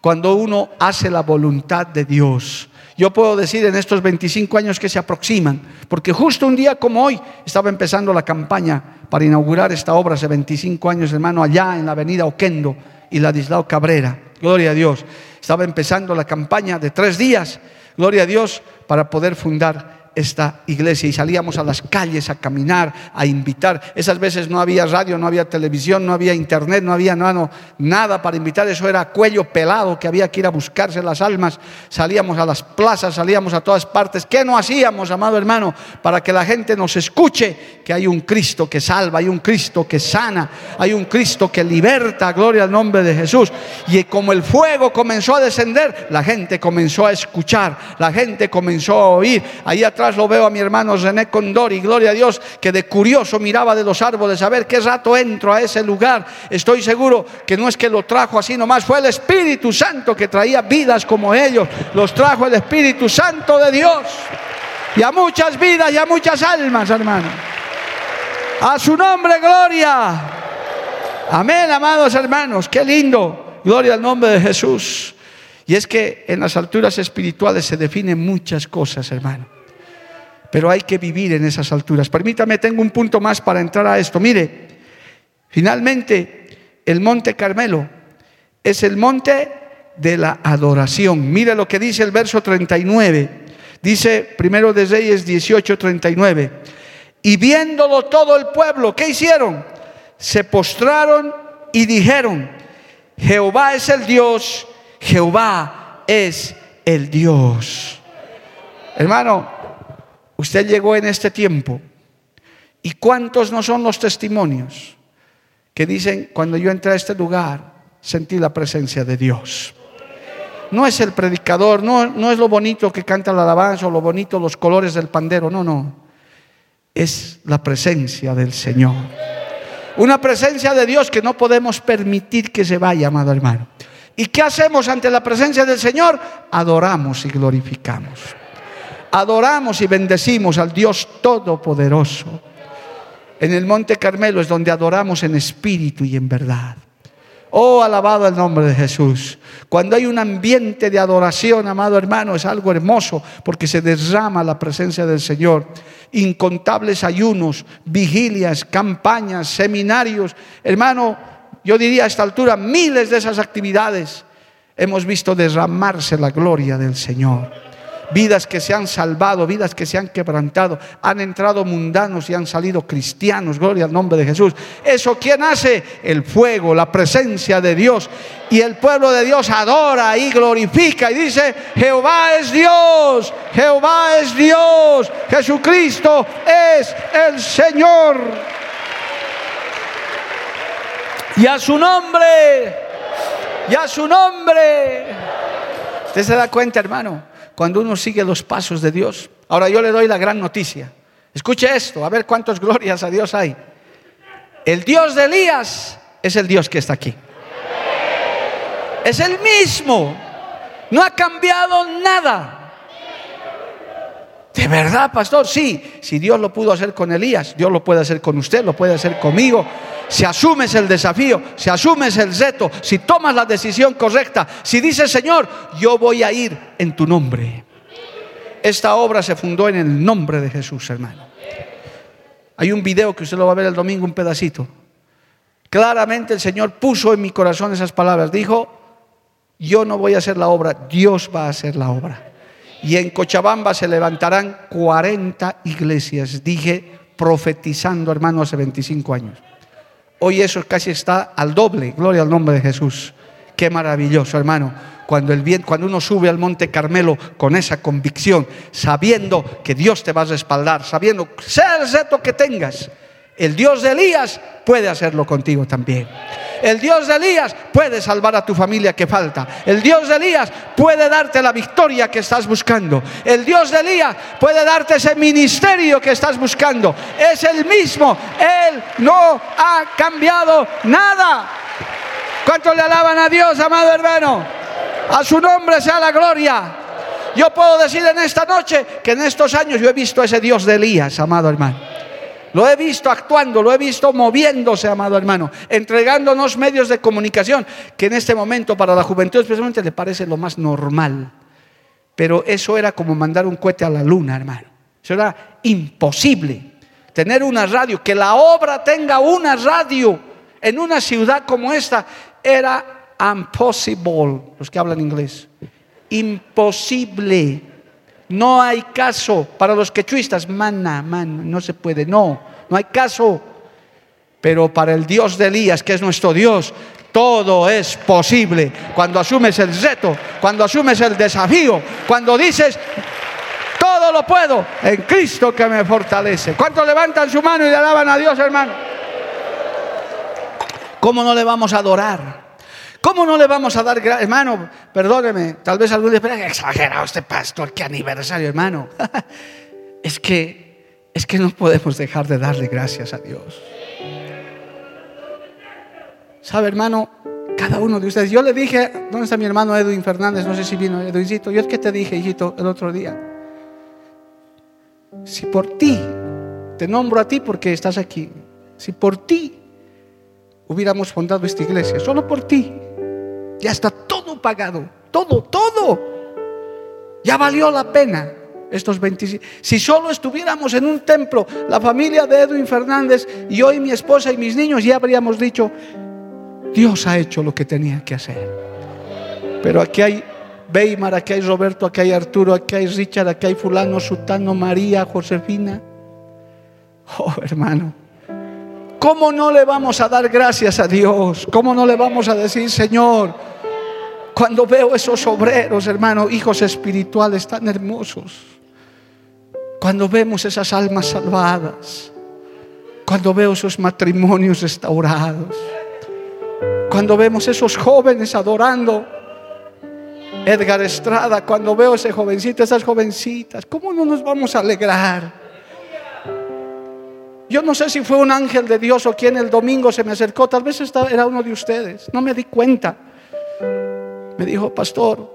cuando uno hace la voluntad de Dios. Yo puedo decir en estos 25 años que se aproximan, porque justo un día como hoy estaba empezando la campaña para inaugurar esta obra hace 25 años, hermano, allá en la avenida Oquendo y Ladislao Cabrera. Gloria a Dios. Estaba empezando la campaña de tres días, gloria a Dios, para poder fundar esta iglesia y salíamos a las calles a caminar, a invitar. Esas veces no había radio, no había televisión, no había internet, no había nada, nada para invitar. Eso era cuello pelado que había que ir a buscarse las almas. Salíamos a las plazas, salíamos a todas partes. ¿Qué no hacíamos, amado hermano, para que la gente nos escuche que hay un Cristo que salva, hay un Cristo que sana, hay un Cristo que liberta, gloria al nombre de Jesús. Y como el fuego comenzó a descender, la gente comenzó a escuchar, la gente comenzó a oír. Ahí atrás lo veo a mi hermano René Condori, gloria a Dios, que de curioso miraba de los árboles a ver qué rato entro a ese lugar. Estoy seguro que no es que lo trajo así nomás, fue el Espíritu Santo que traía vidas como ellos, los trajo el Espíritu Santo de Dios. Y a muchas vidas y a muchas almas, hermano. A su nombre, gloria. Amén, amados hermanos. Qué lindo. Gloria al nombre de Jesús. Y es que en las alturas espirituales se definen muchas cosas, hermano. Pero hay que vivir en esas alturas. Permítame, tengo un punto más para entrar a esto. Mire, finalmente el monte Carmelo es el monte de la adoración. Mire lo que dice el verso 39. Dice primero de Reyes 18, 39. Y viéndolo todo el pueblo, ¿qué hicieron? Se postraron y dijeron, Jehová es el Dios, Jehová es el Dios. Hermano, usted llegó en este tiempo. ¿Y cuántos no son los testimonios que dicen, cuando yo entré a este lugar, sentí la presencia de Dios? No es el predicador, no, no es lo bonito que canta la alabanza o lo bonito los colores del pandero, no, no es la presencia del Señor. Una presencia de Dios que no podemos permitir que se vaya, amado hermano. ¿Y qué hacemos ante la presencia del Señor? Adoramos y glorificamos. Adoramos y bendecimos al Dios Todopoderoso. En el Monte Carmelo es donde adoramos en espíritu y en verdad. Oh, alabado el nombre de Jesús. Cuando hay un ambiente de adoración, amado hermano, es algo hermoso porque se derrama la presencia del Señor. Incontables ayunos, vigilias, campañas, seminarios. Hermano, yo diría a esta altura, miles de esas actividades hemos visto derramarse la gloria del Señor vidas que se han salvado, vidas que se han quebrantado, han entrado mundanos y han salido cristianos, gloria al nombre de Jesús. ¿Eso quién hace? El fuego, la presencia de Dios. Y el pueblo de Dios adora y glorifica y dice, Jehová es Dios, Jehová es Dios, Jesucristo es el Señor. Y a su nombre, y a su nombre. ¿Usted se da cuenta, hermano? Cuando uno sigue los pasos de Dios. Ahora yo le doy la gran noticia. Escuche esto, a ver cuántas glorias a Dios hay. El Dios de Elías es el Dios que está aquí. Es el mismo. No ha cambiado nada. ¿De verdad, pastor? Sí, si Dios lo pudo hacer con Elías, Dios lo puede hacer con usted, lo puede hacer conmigo. Si asumes el desafío, si asumes el reto, si tomas la decisión correcta, si dices, Señor, yo voy a ir en tu nombre. Esta obra se fundó en el nombre de Jesús, hermano. Hay un video que usted lo va a ver el domingo, un pedacito. Claramente el Señor puso en mi corazón esas palabras. Dijo, yo no voy a hacer la obra, Dios va a hacer la obra. Y en Cochabamba se levantarán 40 iglesias, dije, profetizando, hermano, hace 25 años. Hoy eso casi está al doble, gloria al nombre de Jesús. Qué maravilloso, hermano cuando, el cuando uno sube al monte Carmelo con esa convicción, sabiendo que Dios te va a respaldar, sabiendo, sea el reto que tengas, el Dios de Elías puede hacerlo contigo también. El Dios de Elías puede salvar a tu familia que falta. El Dios de Elías puede darte la victoria que estás buscando. El Dios de Elías puede darte ese ministerio que estás buscando. Es el mismo. Él no ha cambiado nada. ¿Cuánto le alaban a Dios, amado hermano? A su nombre sea la gloria. Yo puedo decir en esta noche que en estos años yo he visto a ese Dios de Elías, amado hermano. Lo he visto actuando, lo he visto moviéndose, amado hermano, entregándonos medios de comunicación que en este momento para la juventud especialmente le parece lo más normal. Pero eso era como mandar un cohete a la luna, hermano. Eso era imposible. Tener una radio, que la obra tenga una radio en una ciudad como esta, era impossible, los que hablan inglés, imposible. No hay caso para los quechuistas, mana, man, no se puede, no, no hay caso. Pero para el Dios de Elías, que es nuestro Dios, todo es posible. Cuando asumes el reto, cuando asumes el desafío, cuando dices, todo lo puedo en Cristo que me fortalece. ¿Cuántos levantan su mano y le alaban a Dios, hermano? ¿Cómo no le vamos a adorar? ¿Cómo no le vamos a dar gracias? Hermano, perdóneme, tal vez algún día, exagerado este pastor, qué aniversario, hermano. es que, es que no podemos dejar de darle gracias a Dios. ¿Sabe, hermano? Cada uno de ustedes. Yo le dije, ¿dónde está mi hermano Edwin Fernández? No sé si vino Edwincito. Yo es que te dije, hijito, el otro día. Si por ti, te nombro a ti porque estás aquí. Si por ti hubiéramos fundado esta iglesia, solo por ti, ya está todo pagado, todo, todo. Ya valió la pena estos 25. Si solo estuviéramos en un templo, la familia de Edwin Fernández y hoy mi esposa y mis niños, ya habríamos dicho, Dios ha hecho lo que tenía que hacer. Pero aquí hay Weimar, aquí hay Roberto, aquí hay Arturo, aquí hay Richard, aquí hay fulano, Sutano, María, Josefina. Oh, hermano, ¿cómo no le vamos a dar gracias a Dios? ¿Cómo no le vamos a decir, Señor, cuando veo esos obreros, hermano, hijos espirituales tan hermosos? Cuando vemos esas almas salvadas, cuando veo esos matrimonios restaurados, cuando vemos esos jóvenes adorando, Edgar Estrada, cuando veo ese jovencito, esas jovencitas, ¿cómo no nos vamos a alegrar? Yo no sé si fue un ángel de Dios o quien el domingo se me acercó, tal vez era uno de ustedes, no me di cuenta. Me dijo, pastor,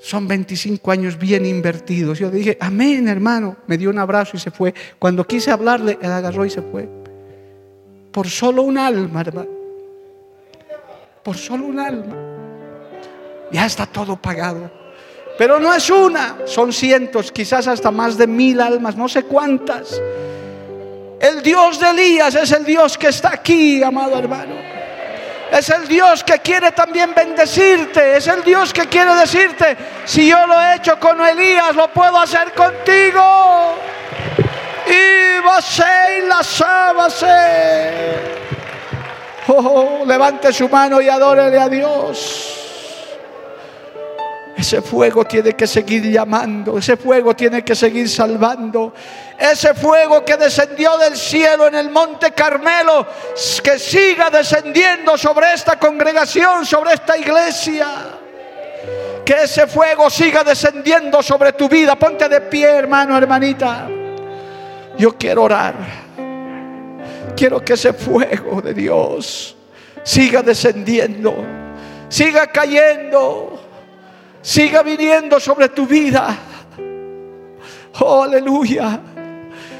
son 25 años bien invertidos. Yo dije, amén, hermano. Me dio un abrazo y se fue. Cuando quise hablarle, él agarró y se fue. Por solo un alma, hermano por solo un alma. Ya está todo pagado. Pero no es una, son cientos, quizás hasta más de mil almas, no sé cuántas. El Dios de Elías es el Dios que está aquí, amado hermano. Es el Dios que quiere también bendecirte. Es el Dios que quiere decirte, si yo lo he hecho con Elías, lo puedo hacer contigo. Y vas y la sábase. Oh, levante su mano y adórele a Dios. Ese fuego tiene que seguir llamando, ese fuego tiene que seguir salvando. Ese fuego que descendió del cielo en el monte Carmelo, que siga descendiendo sobre esta congregación, sobre esta iglesia. Que ese fuego siga descendiendo sobre tu vida. Ponte de pie, hermano, hermanita. Yo quiero orar. Quiero que ese fuego de Dios siga descendiendo, siga cayendo, siga viniendo sobre tu vida. Oh, aleluya.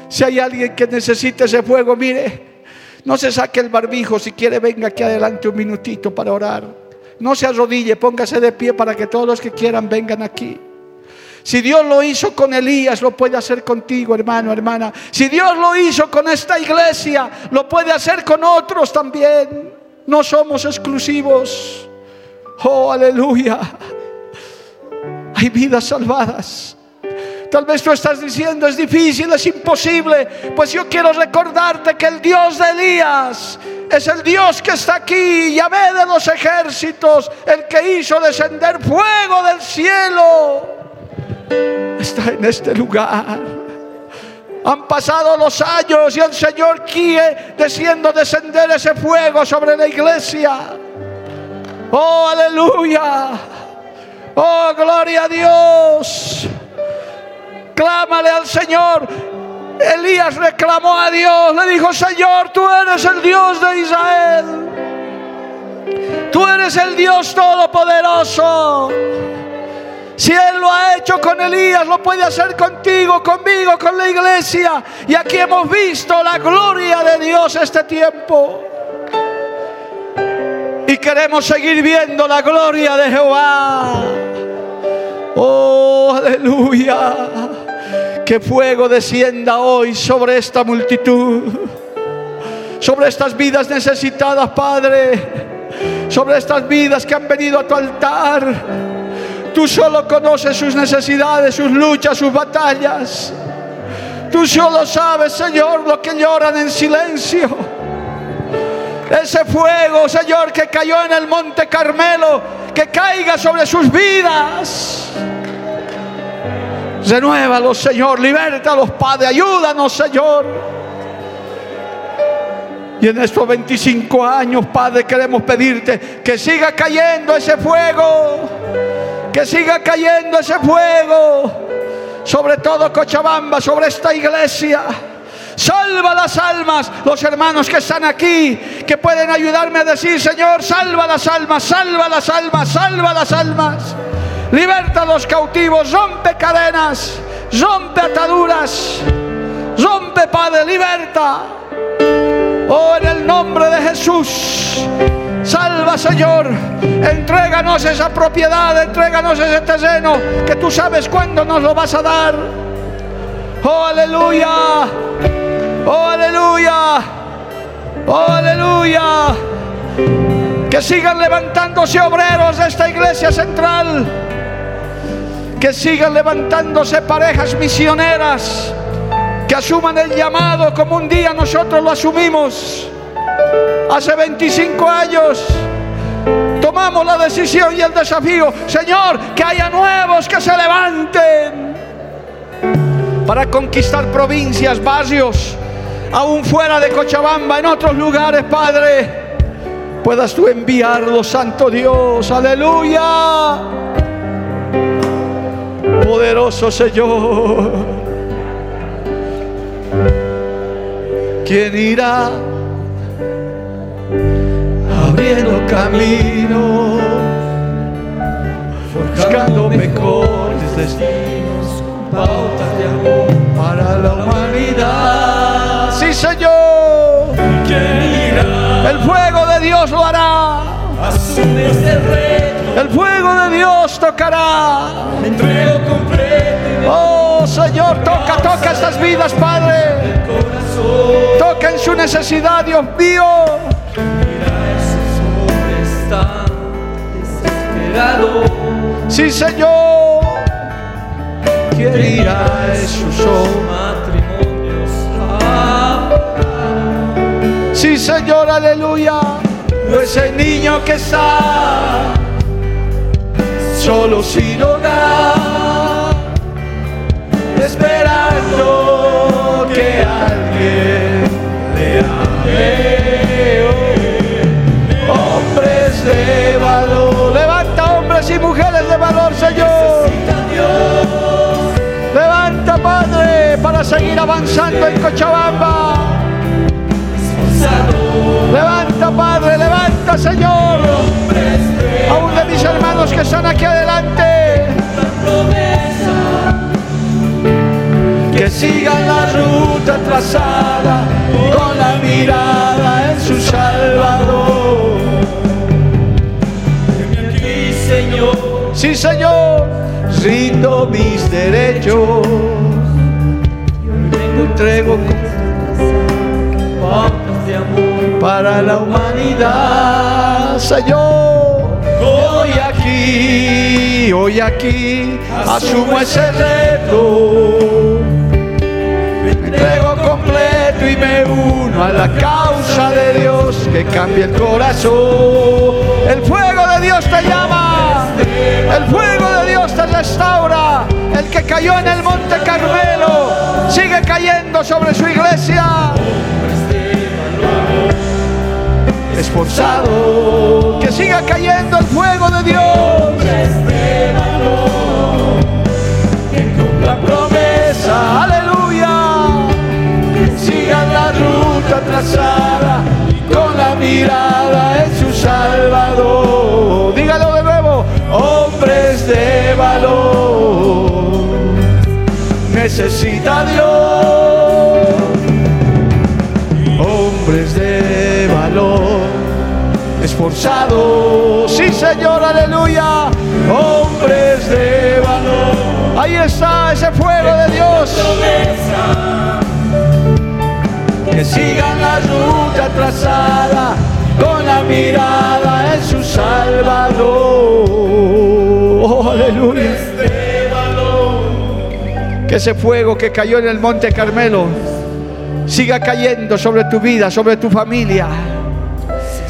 Si hay alguien que necesite ese fuego, mire, no se saque el barbijo. Si quiere, venga aquí adelante un minutito para orar. No se arrodille, póngase de pie para que todos los que quieran vengan aquí. Si Dios lo hizo con Elías, lo puede hacer contigo, hermano, hermana. Si Dios lo hizo con esta iglesia, lo puede hacer con otros también. No somos exclusivos. Oh, aleluya. Hay vidas salvadas. Tal vez tú estás diciendo es difícil, es imposible. Pues yo quiero recordarte que el Dios de Elías es el Dios que está aquí, Yahvé de los ejércitos, el que hizo descender fuego del cielo está en este lugar. Han pasado los años y el Señor quiere diciendo descender ese fuego sobre la iglesia. Oh, aleluya. Oh, gloria a Dios. Clámale al Señor. Elías reclamó a Dios. Le dijo, Señor, tú eres el Dios de Israel. Tú eres el Dios todopoderoso. Si Él lo ha hecho con Elías, lo puede hacer contigo, conmigo, con la iglesia. Y aquí hemos visto la gloria de Dios este tiempo. Y queremos seguir viendo la gloria de Jehová. Oh, aleluya. Que fuego descienda hoy sobre esta multitud. Sobre estas vidas necesitadas, Padre. Sobre estas vidas que han venido a tu altar Tú solo conoces sus necesidades, sus luchas, sus batallas. Tú solo sabes, Señor, lo que lloran en silencio. Ese fuego, Señor, que cayó en el monte Carmelo, que caiga sobre sus vidas. Renuévalos, Señor, libértalos, Padre, ayúdanos, Señor. Y en estos 25 años, Padre, queremos pedirte que siga cayendo ese fuego, que siga cayendo ese fuego, sobre todo Cochabamba, sobre esta iglesia. Salva las almas, los hermanos que están aquí, que pueden ayudarme a decir, Señor, salva las almas, salva las almas, salva las almas. Liberta a los cautivos, rompe cadenas, rompe ataduras, rompe, Padre, liberta. Oh, en el nombre de Jesús. Salva, Señor. Entréganos esa propiedad, entréganos ese terreno que tú sabes cuándo nos lo vas a dar. Oh, aleluya. Oh, aleluya. Oh, aleluya. Que sigan levantándose obreros de esta iglesia central. Que sigan levantándose parejas misioneras que asuman el llamado como un día nosotros lo asumimos. Hace 25 años tomamos la decisión y el desafío, Señor, que haya nuevos que se levanten para conquistar provincias, barrios, aún fuera de Cochabamba, en otros lugares, Padre. Puedas tú enviarlo, Santo Dios, aleluya. Poderoso Señor. ¿Quién irá abriendo camino, buscando mejores destinos, pautas de amor para la humanidad? Sí, Señor. El fuego de Dios lo hará. El fuego de Dios tocará. Oh Señor, toca, toca estas vidas, Padre. Toca en su necesidad, Dios mío. Sí, Señor. ¿Quién irá a ojos? Sí, Señor, aleluya. Ese niño que está solo sin hogar, esperando que alguien le ame. Hombres de valor, levanta hombres y mujeres de valor, Señor. Levanta, Padre, para seguir avanzando en Cochabamba. Levanta, Señor. Aún de mis hermanos que están aquí adelante. Que sigan la ruta trazada con la mirada en su Salvador. Señor, Sí, Señor, rindo mis derechos. Entrego amor. Para la humanidad, Señor. Hoy aquí, hoy aquí, asumo ese reto. Me entrego completo y me uno a la causa de Dios que cambia el corazón. El fuego de Dios te llama, el fuego de Dios te restaura. El que cayó en el monte Carmelo sigue cayendo sobre su iglesia. Esforzado, que siga cayendo el fuego de Dios. La promesa, aleluya, que sigan la ruta trazada y con la mirada en su Salvador. Dígalo de nuevo, hombres de valor, necesita Dios sí Señor, aleluya, hombres de valor. Ahí está ese fuego de Dios. Que sigan la ruta trazada con la mirada en su Salvador. Oh, aleluya. Que ese fuego que cayó en el monte Carmelo siga cayendo sobre tu vida, sobre tu familia.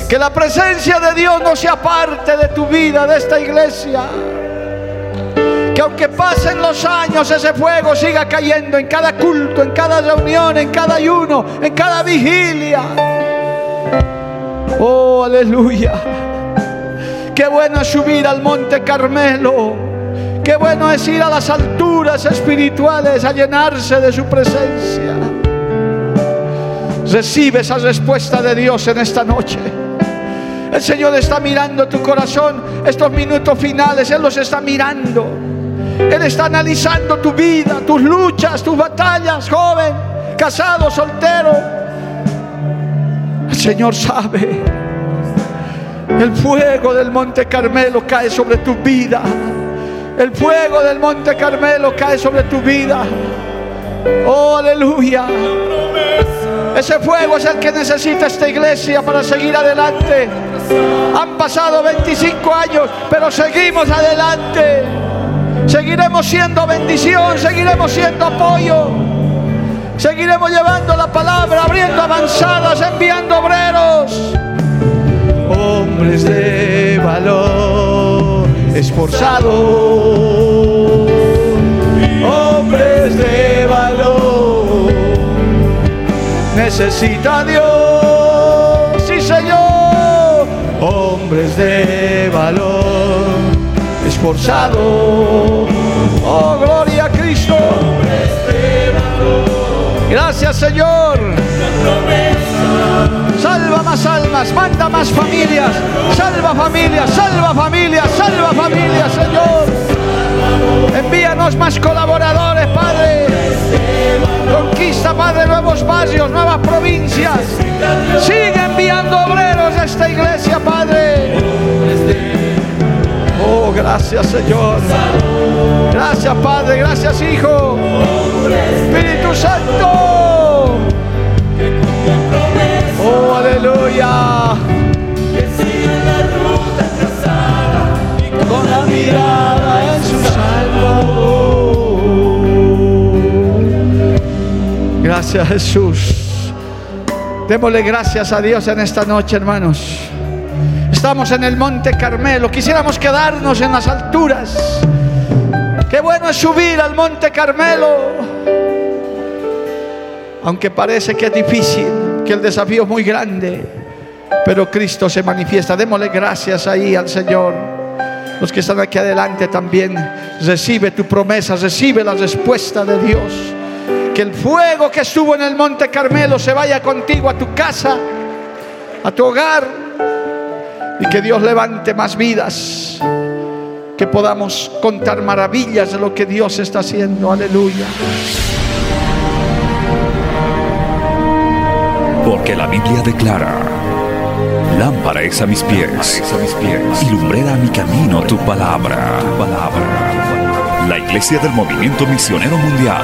Que la presencia de Dios no sea parte de tu vida, de esta iglesia. Que aunque pasen los años, ese fuego siga cayendo en cada culto, en cada reunión, en cada ayuno, en cada vigilia. Oh, aleluya. Qué bueno es subir al monte Carmelo. Qué bueno es ir a las alturas espirituales a llenarse de su presencia. Recibe esa respuesta de Dios en esta noche. El Señor está mirando tu corazón estos minutos finales. Él los está mirando. Él está analizando tu vida, tus luchas, tus batallas, joven, casado, soltero. El Señor sabe. El fuego del Monte Carmelo cae sobre tu vida. El fuego del Monte Carmelo cae sobre tu vida. Oh, aleluya. Ese fuego es el que necesita esta iglesia para seguir adelante. Han pasado 25 años, pero seguimos adelante. Seguiremos siendo bendición, seguiremos siendo apoyo. Seguiremos llevando la palabra, abriendo avanzadas, enviando obreros. Hombres de valor, esforzados. Hombres de valor. Necesita Dios, sí Señor. Hombres de valor, esforzados. Oh, gloria a Cristo. Gracias Señor. Salva más almas, manda más familias, salva familias, salva familias, salva familias, Señor. Envíanos más colaboradores, Padre. Conquista, Padre, nuevos barrios, nuevas provincias. Sigue enviando obreros a esta iglesia, Padre. Oh, gracias, Señor. Gracias, Padre. Gracias, Hijo. Espíritu Santo. Oh, aleluya. Gracias, Jesús. Démosle gracias a Dios en esta noche, hermanos. Estamos en el Monte Carmelo. Quisiéramos quedarnos en las alturas. Qué bueno es subir al Monte Carmelo. Aunque parece que es difícil, que el desafío es muy grande, pero Cristo se manifiesta. Démosle gracias ahí al Señor. Los que están aquí adelante también, recibe tu promesa, recibe la respuesta de Dios. Que el fuego que estuvo en el Monte Carmelo se vaya contigo a tu casa, a tu hogar, y que Dios levante más vidas. Que podamos contar maravillas de lo que Dios está haciendo. Aleluya. Porque la Biblia declara, lámpara es a mis pies, a mis pies y lumbrera a mi camino tu palabra. Tu palabra. La Iglesia del Movimiento Misionero Mundial